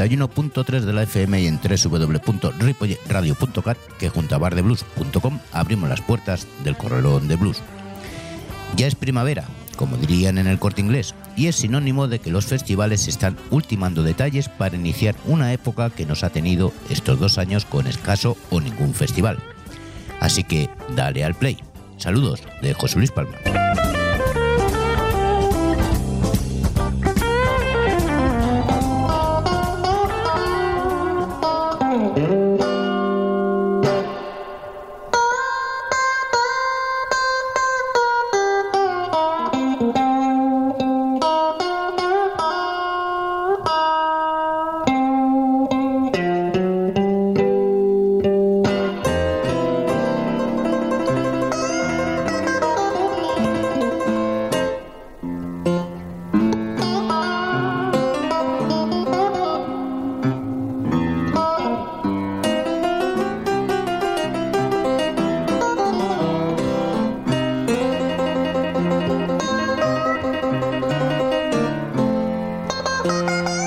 desde el 91.3 de la FM y en www.ripoyradio.cat que junto a bardeblues.com abrimos las puertas del corralón de blues. Ya es primavera, como dirían en el corte inglés, y es sinónimo de que los festivales están ultimando detalles para iniciar una época que nos ha tenido estos dos años con escaso o ningún festival. Así que dale al play. Saludos de José Luis Palma. you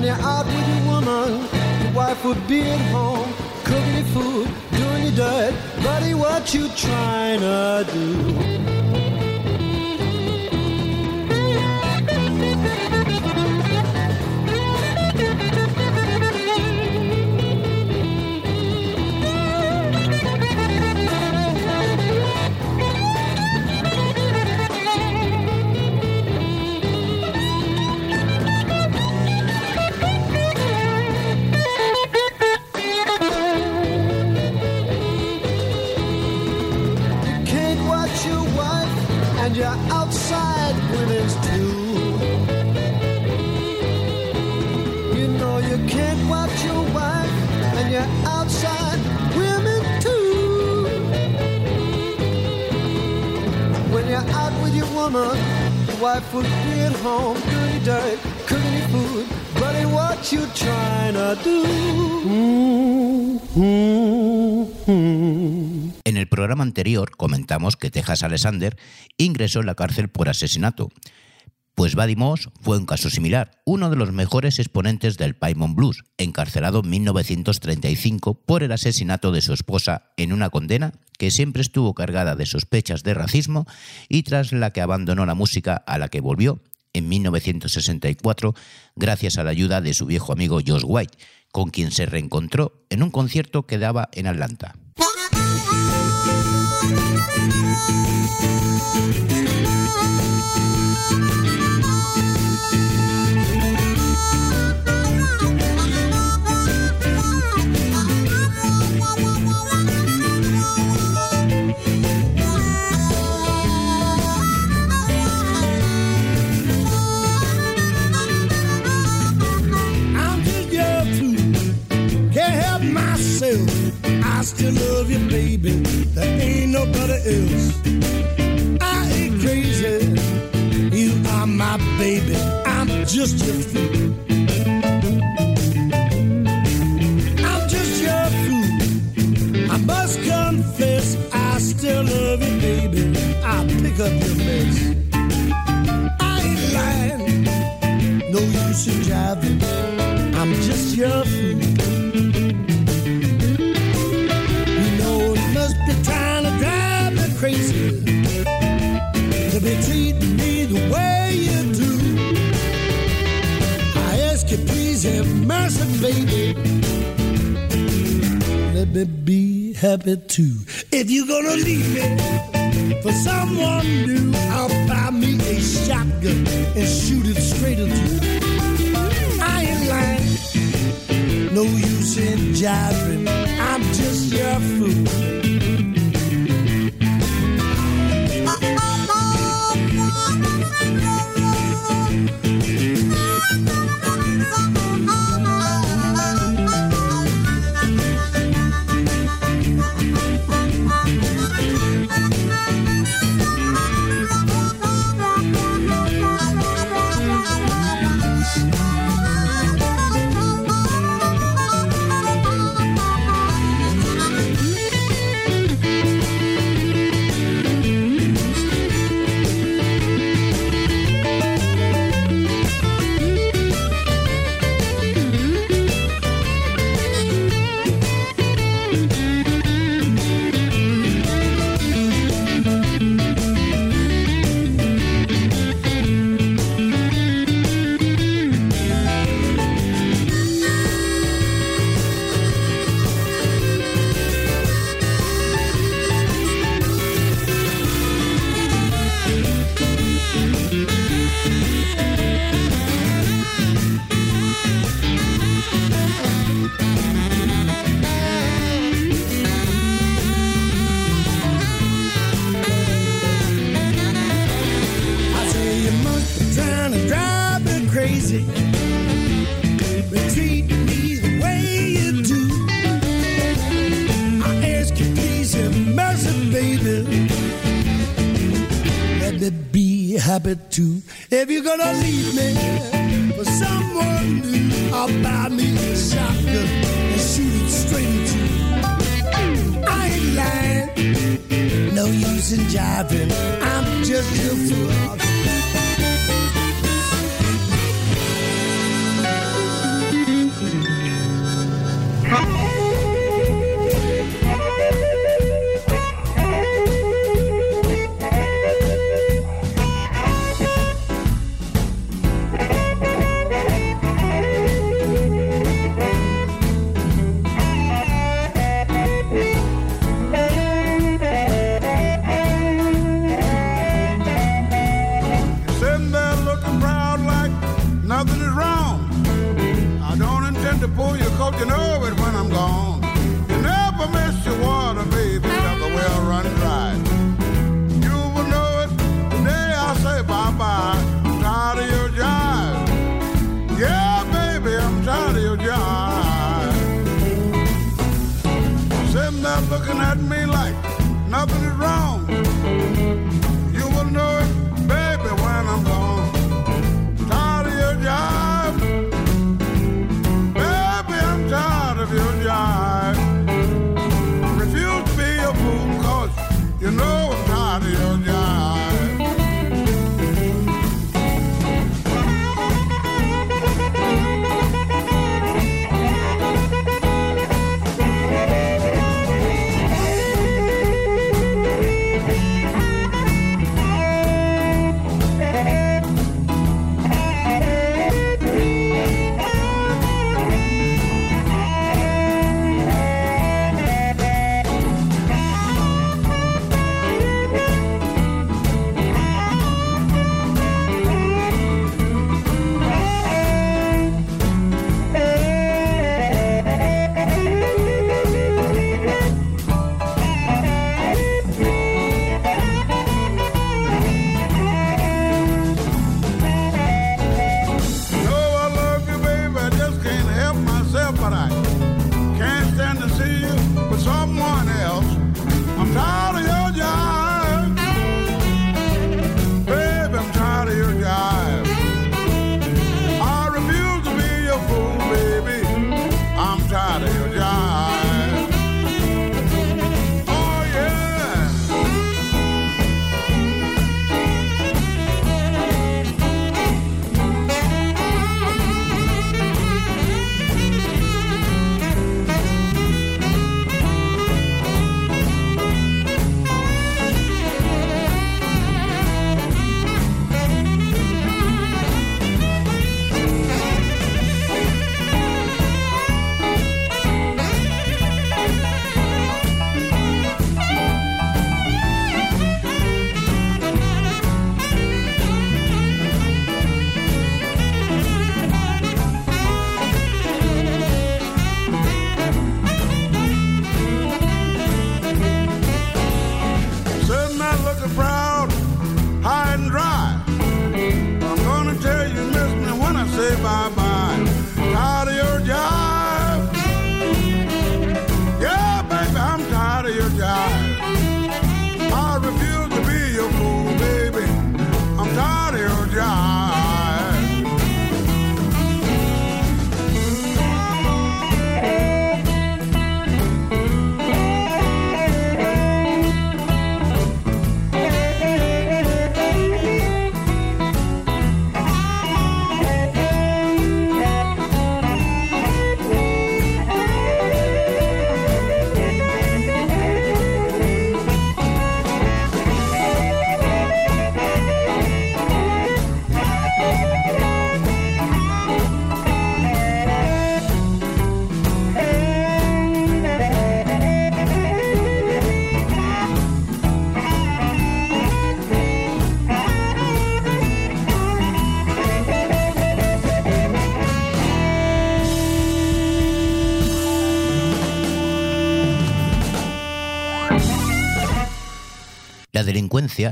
when you're out with your woman, your wife would be at home, cooking your food, doing your dirt. Buddy, what you trying to do? En el programa anterior comentamos que Texas Alexander ingresó en la cárcel por asesinato. Pues Buddy Moss fue un caso similar, uno de los mejores exponentes del Paimon Blues, encarcelado en 1935 por el asesinato de su esposa en una condena que siempre estuvo cargada de sospechas de racismo y tras la que abandonó la música a la que volvió en 1964 gracias a la ayuda de su viejo amigo Josh White, con quien se reencontró en un concierto que daba en Atlanta. habit to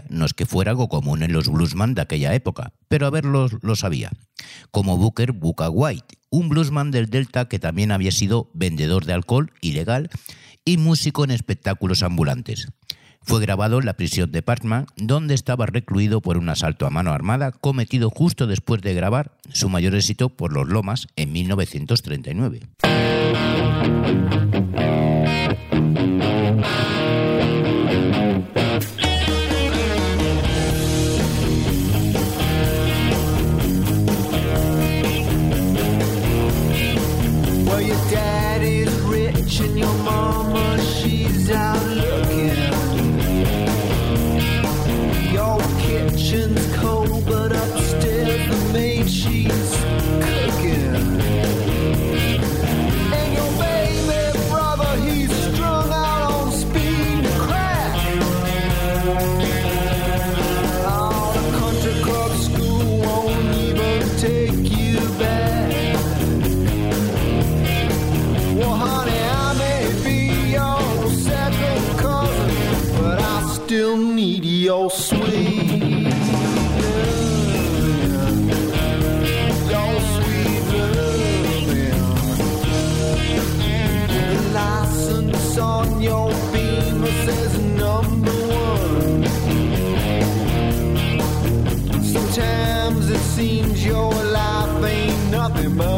no es que fuera algo común en los bluesman de aquella época, pero a verlos lo sabía. Como Booker Booker White, un bluesman del Delta que también había sido vendedor de alcohol ilegal y músico en espectáculos ambulantes. Fue grabado en la prisión de Parkman, donde estaba recluido por un asalto a mano armada cometido justo después de grabar su mayor éxito por los Lomas en 1939. Your sweet loving. Your sweet loving. The license on your says number one. Sometimes it seems your life ain't nothing but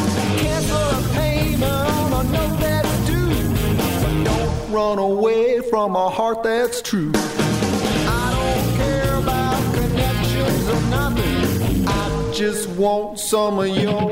run away from a heart that's true. I don't care about connections or nothing. I just want some of your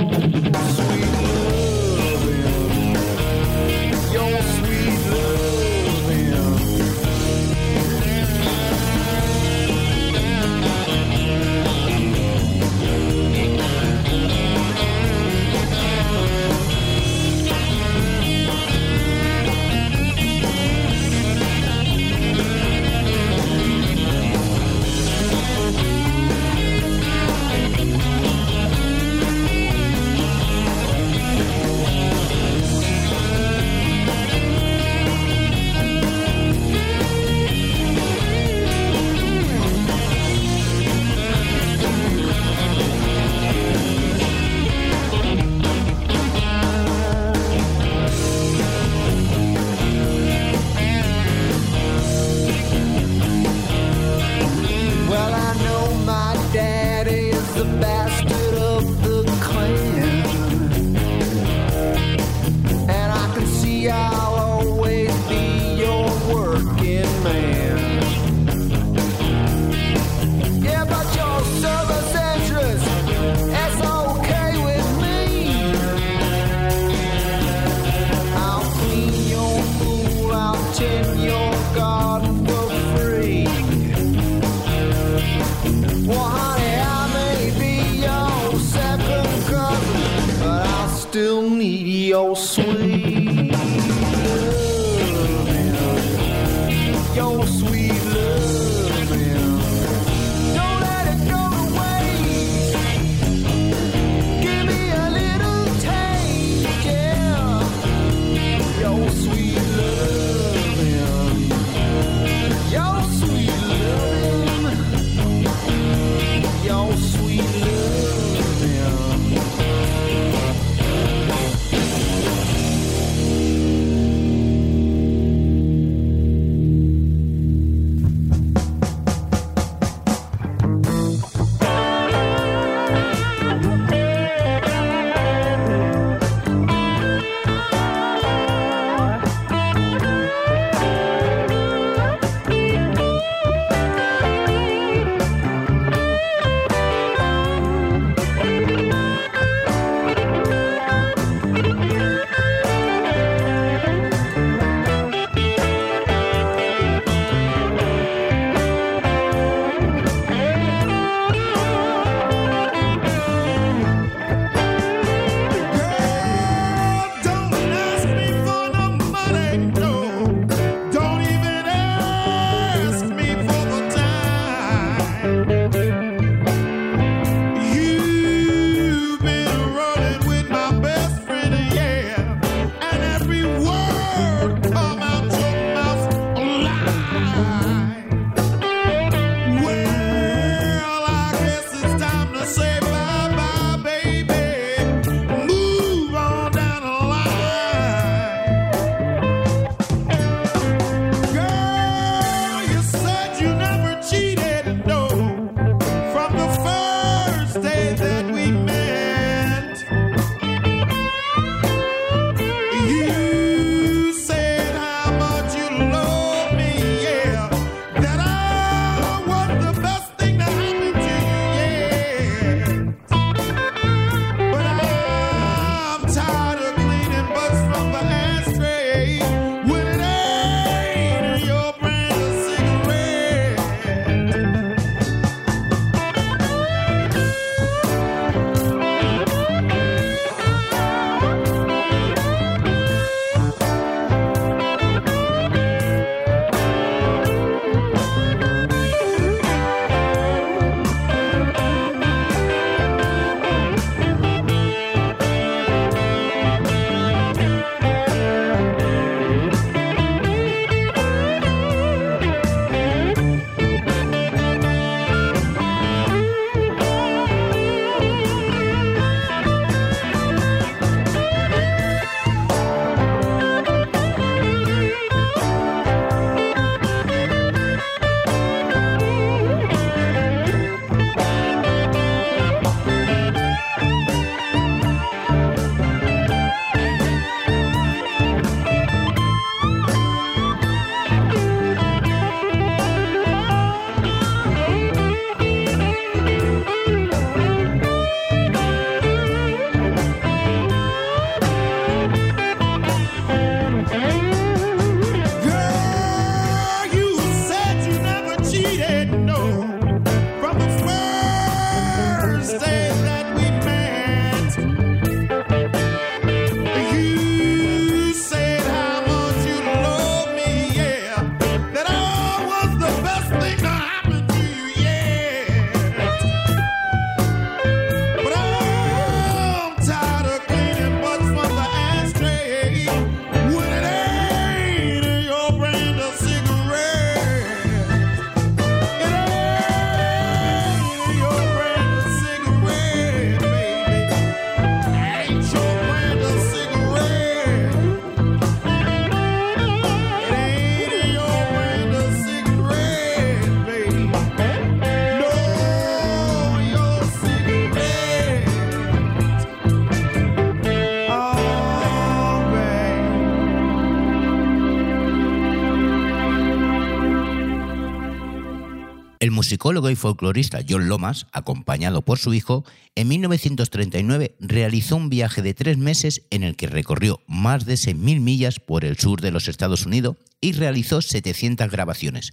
musicólogo y folclorista John Lomas, acompañado por su hijo, en 1939 realizó un viaje de tres meses en el que recorrió más de 6.000 millas por el sur de los Estados Unidos y realizó 700 grabaciones,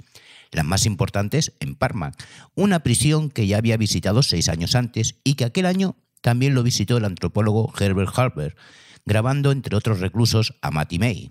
las más importantes en Parma, una prisión que ya había visitado seis años antes y que aquel año también lo visitó el antropólogo Herbert Harper, grabando entre otros reclusos a Matty May.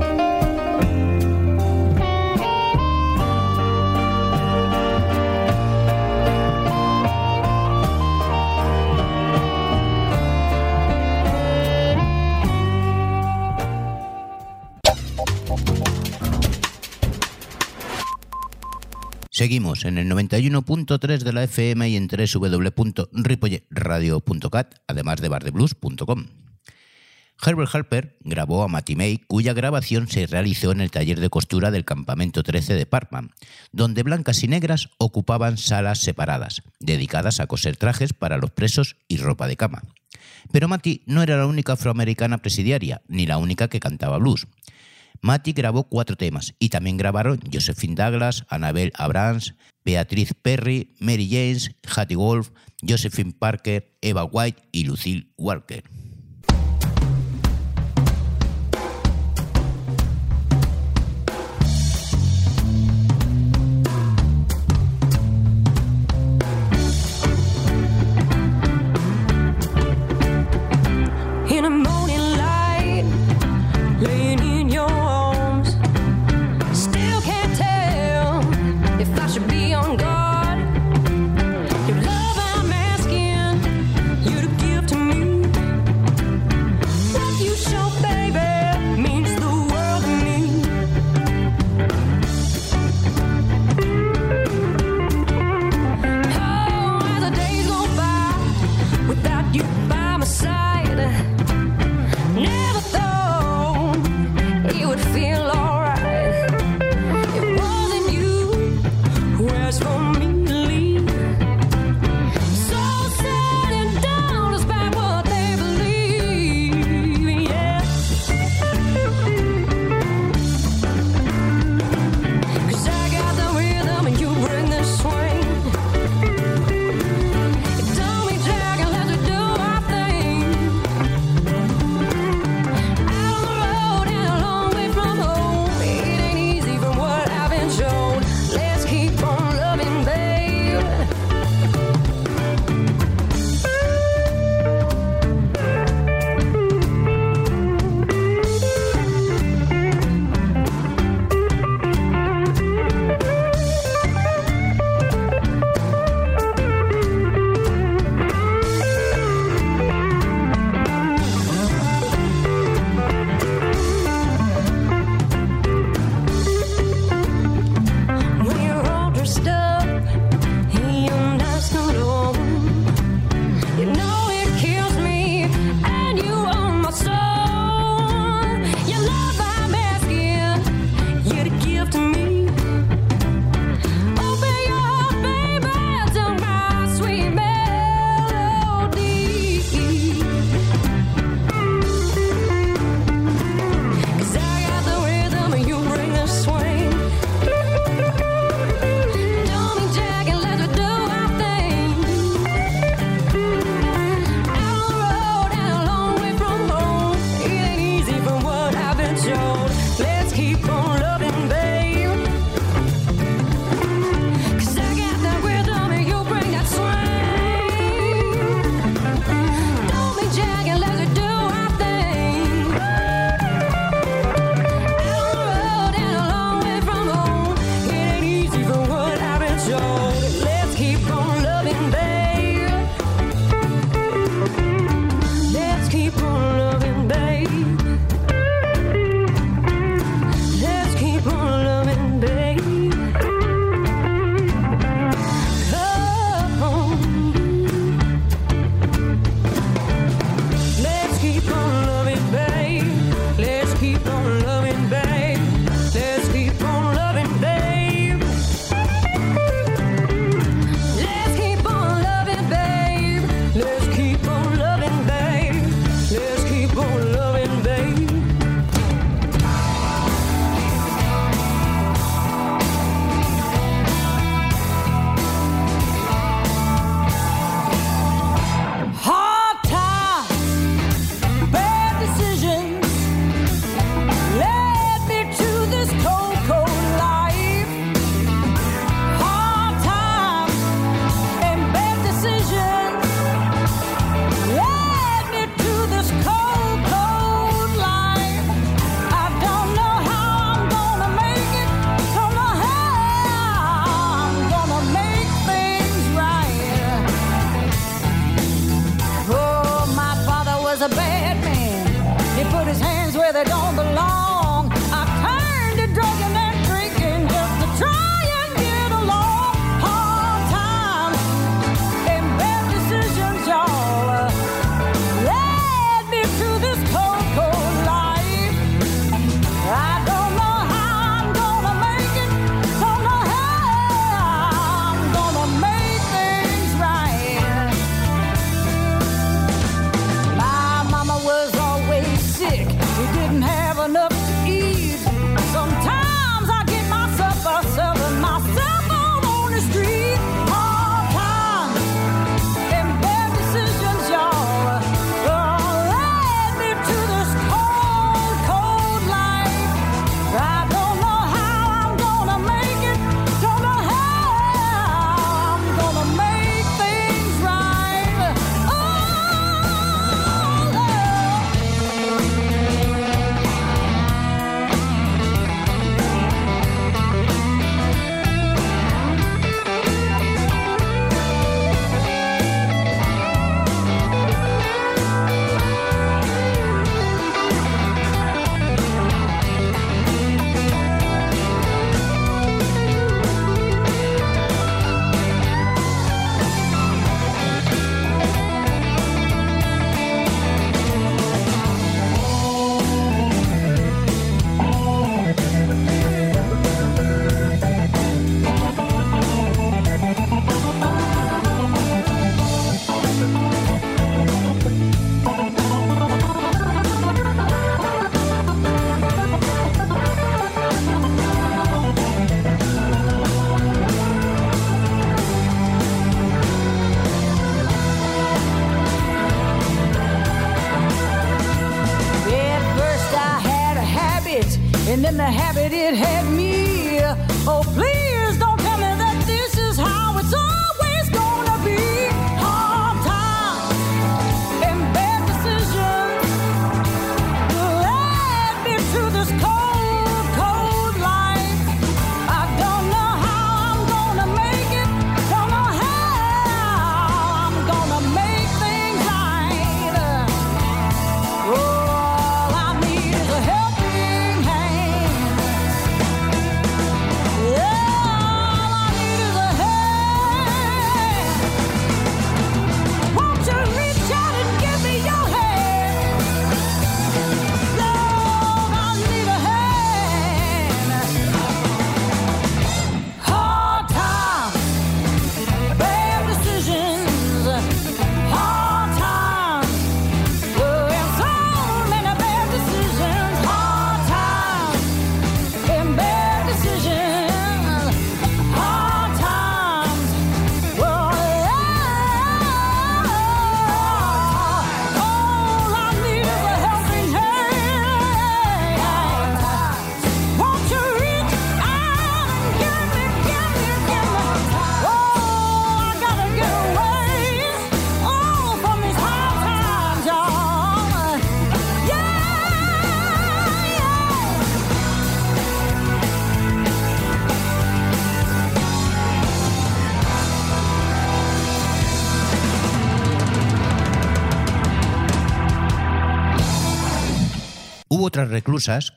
Seguimos en el 91.3 de la FM y en www.ripoyeradio.cat, además de bardeblues.com. Herbert Harper grabó a Matty May, cuya grabación se realizó en el taller de costura del campamento 13 de Parkman, donde blancas y negras ocupaban salas separadas, dedicadas a coser trajes para los presos y ropa de cama. Pero Matty no era la única afroamericana presidiaria, ni la única que cantaba blues. Matty grabó cuatro temas y también grabaron Josephine Douglas, Annabel Abrams, Beatriz Perry, Mary James, Hattie Wolf, Josephine Parker, Eva White y Lucille Walker.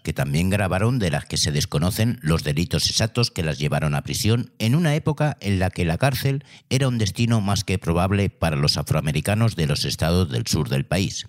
que también grabaron de las que se desconocen los delitos exactos que las llevaron a prisión en una época en la que la cárcel era un destino más que probable para los afroamericanos de los estados del sur del país.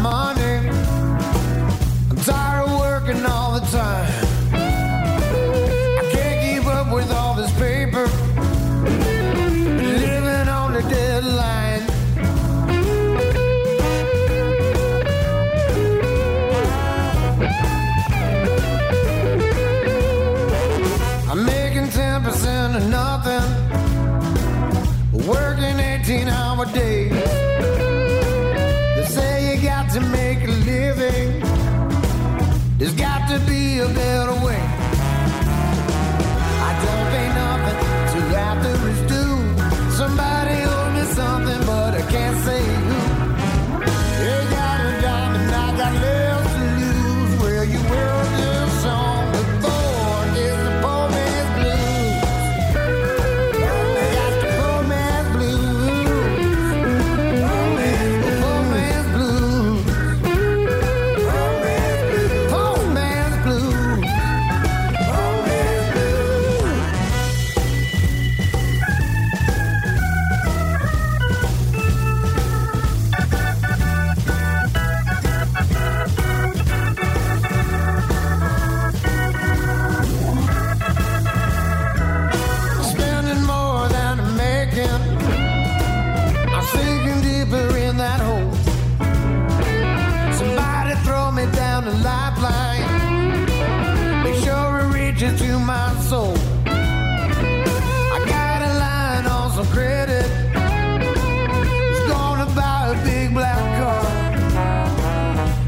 Money. I'm tired of working all the time. I can't keep up with all this paper. Living on the deadline. I'm making 10% of nothing. Working 18 hour days.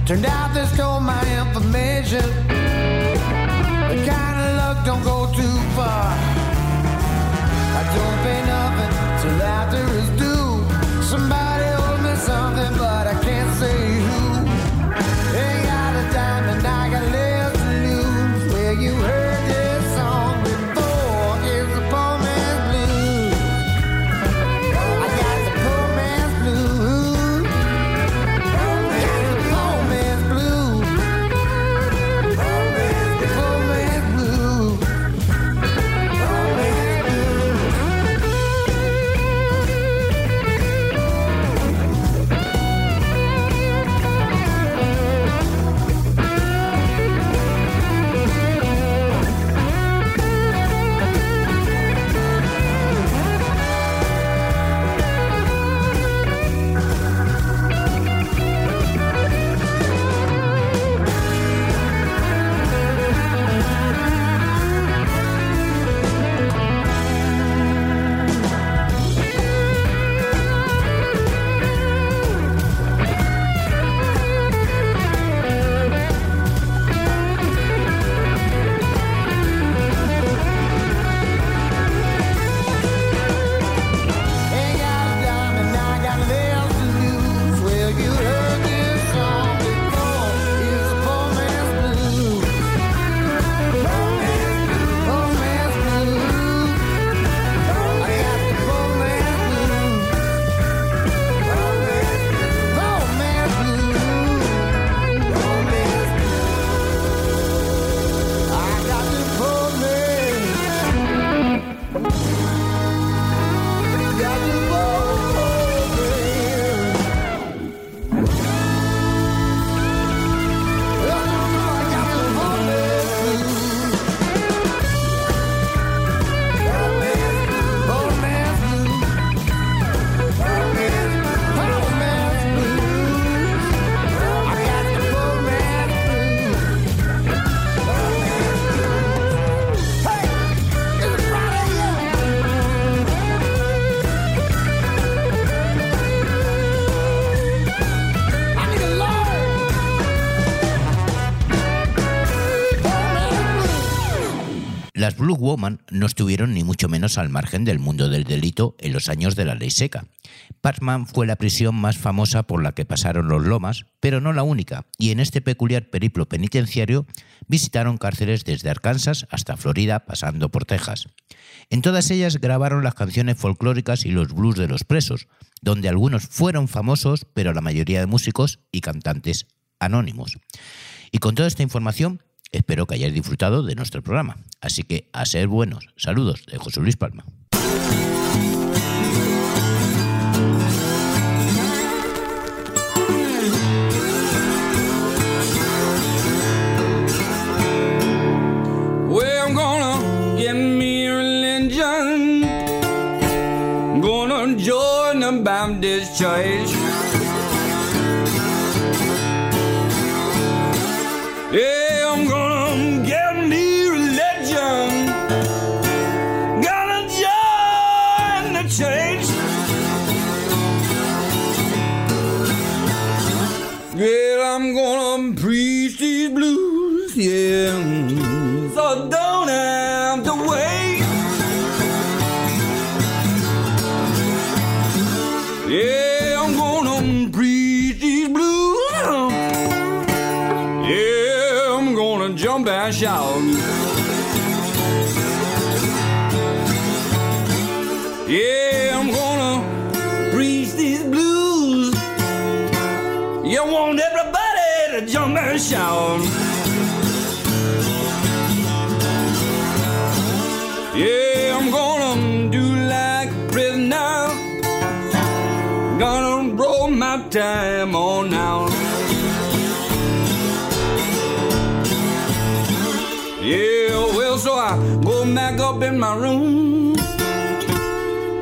Turned out they stole my information. Woman no estuvieron ni mucho menos al margen del mundo del delito en los años de la ley seca. Patman fue la prisión más famosa por la que pasaron los Lomas, pero no la única, y en este peculiar periplo penitenciario visitaron cárceles desde Arkansas hasta Florida, pasando por Texas. En todas ellas grabaron las canciones folclóricas y los blues de los presos, donde algunos fueron famosos, pero la mayoría de músicos y cantantes anónimos. Y con toda esta información, Espero que hayáis disfrutado de nuestro programa. Así que a ser buenos. Saludos de José Luis Palma. Baptist Church. Yeah. Jump. Yeah, I'm gonna do like a prisoner. Gonna roll my time on out. Yeah, well, so I go back up in my room.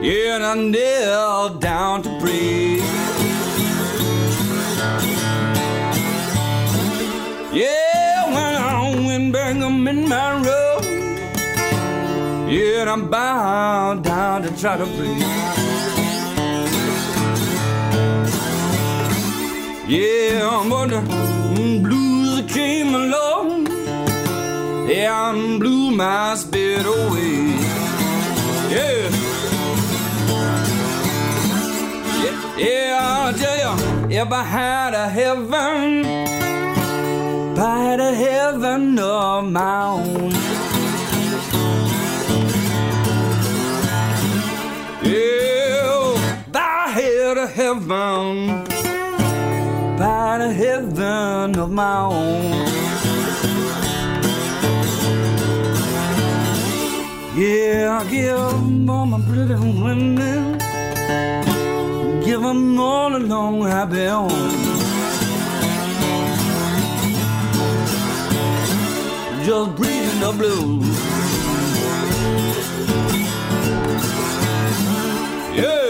Yeah, and I kneel down to pray. Back in my room. Yeah, I'm bound down to try to pray. Yeah, but the mm, blues came along. Yeah, I'm blew my spirit away. Yeah. Yeah, yeah, I'll tell you, if I had a heaven, had a heaven of my own. Yeah, I had a heaven, had a heaven of my own. Yeah, I give all my pretty women, give them all a long happy home. Just breathing the blues. Yeah.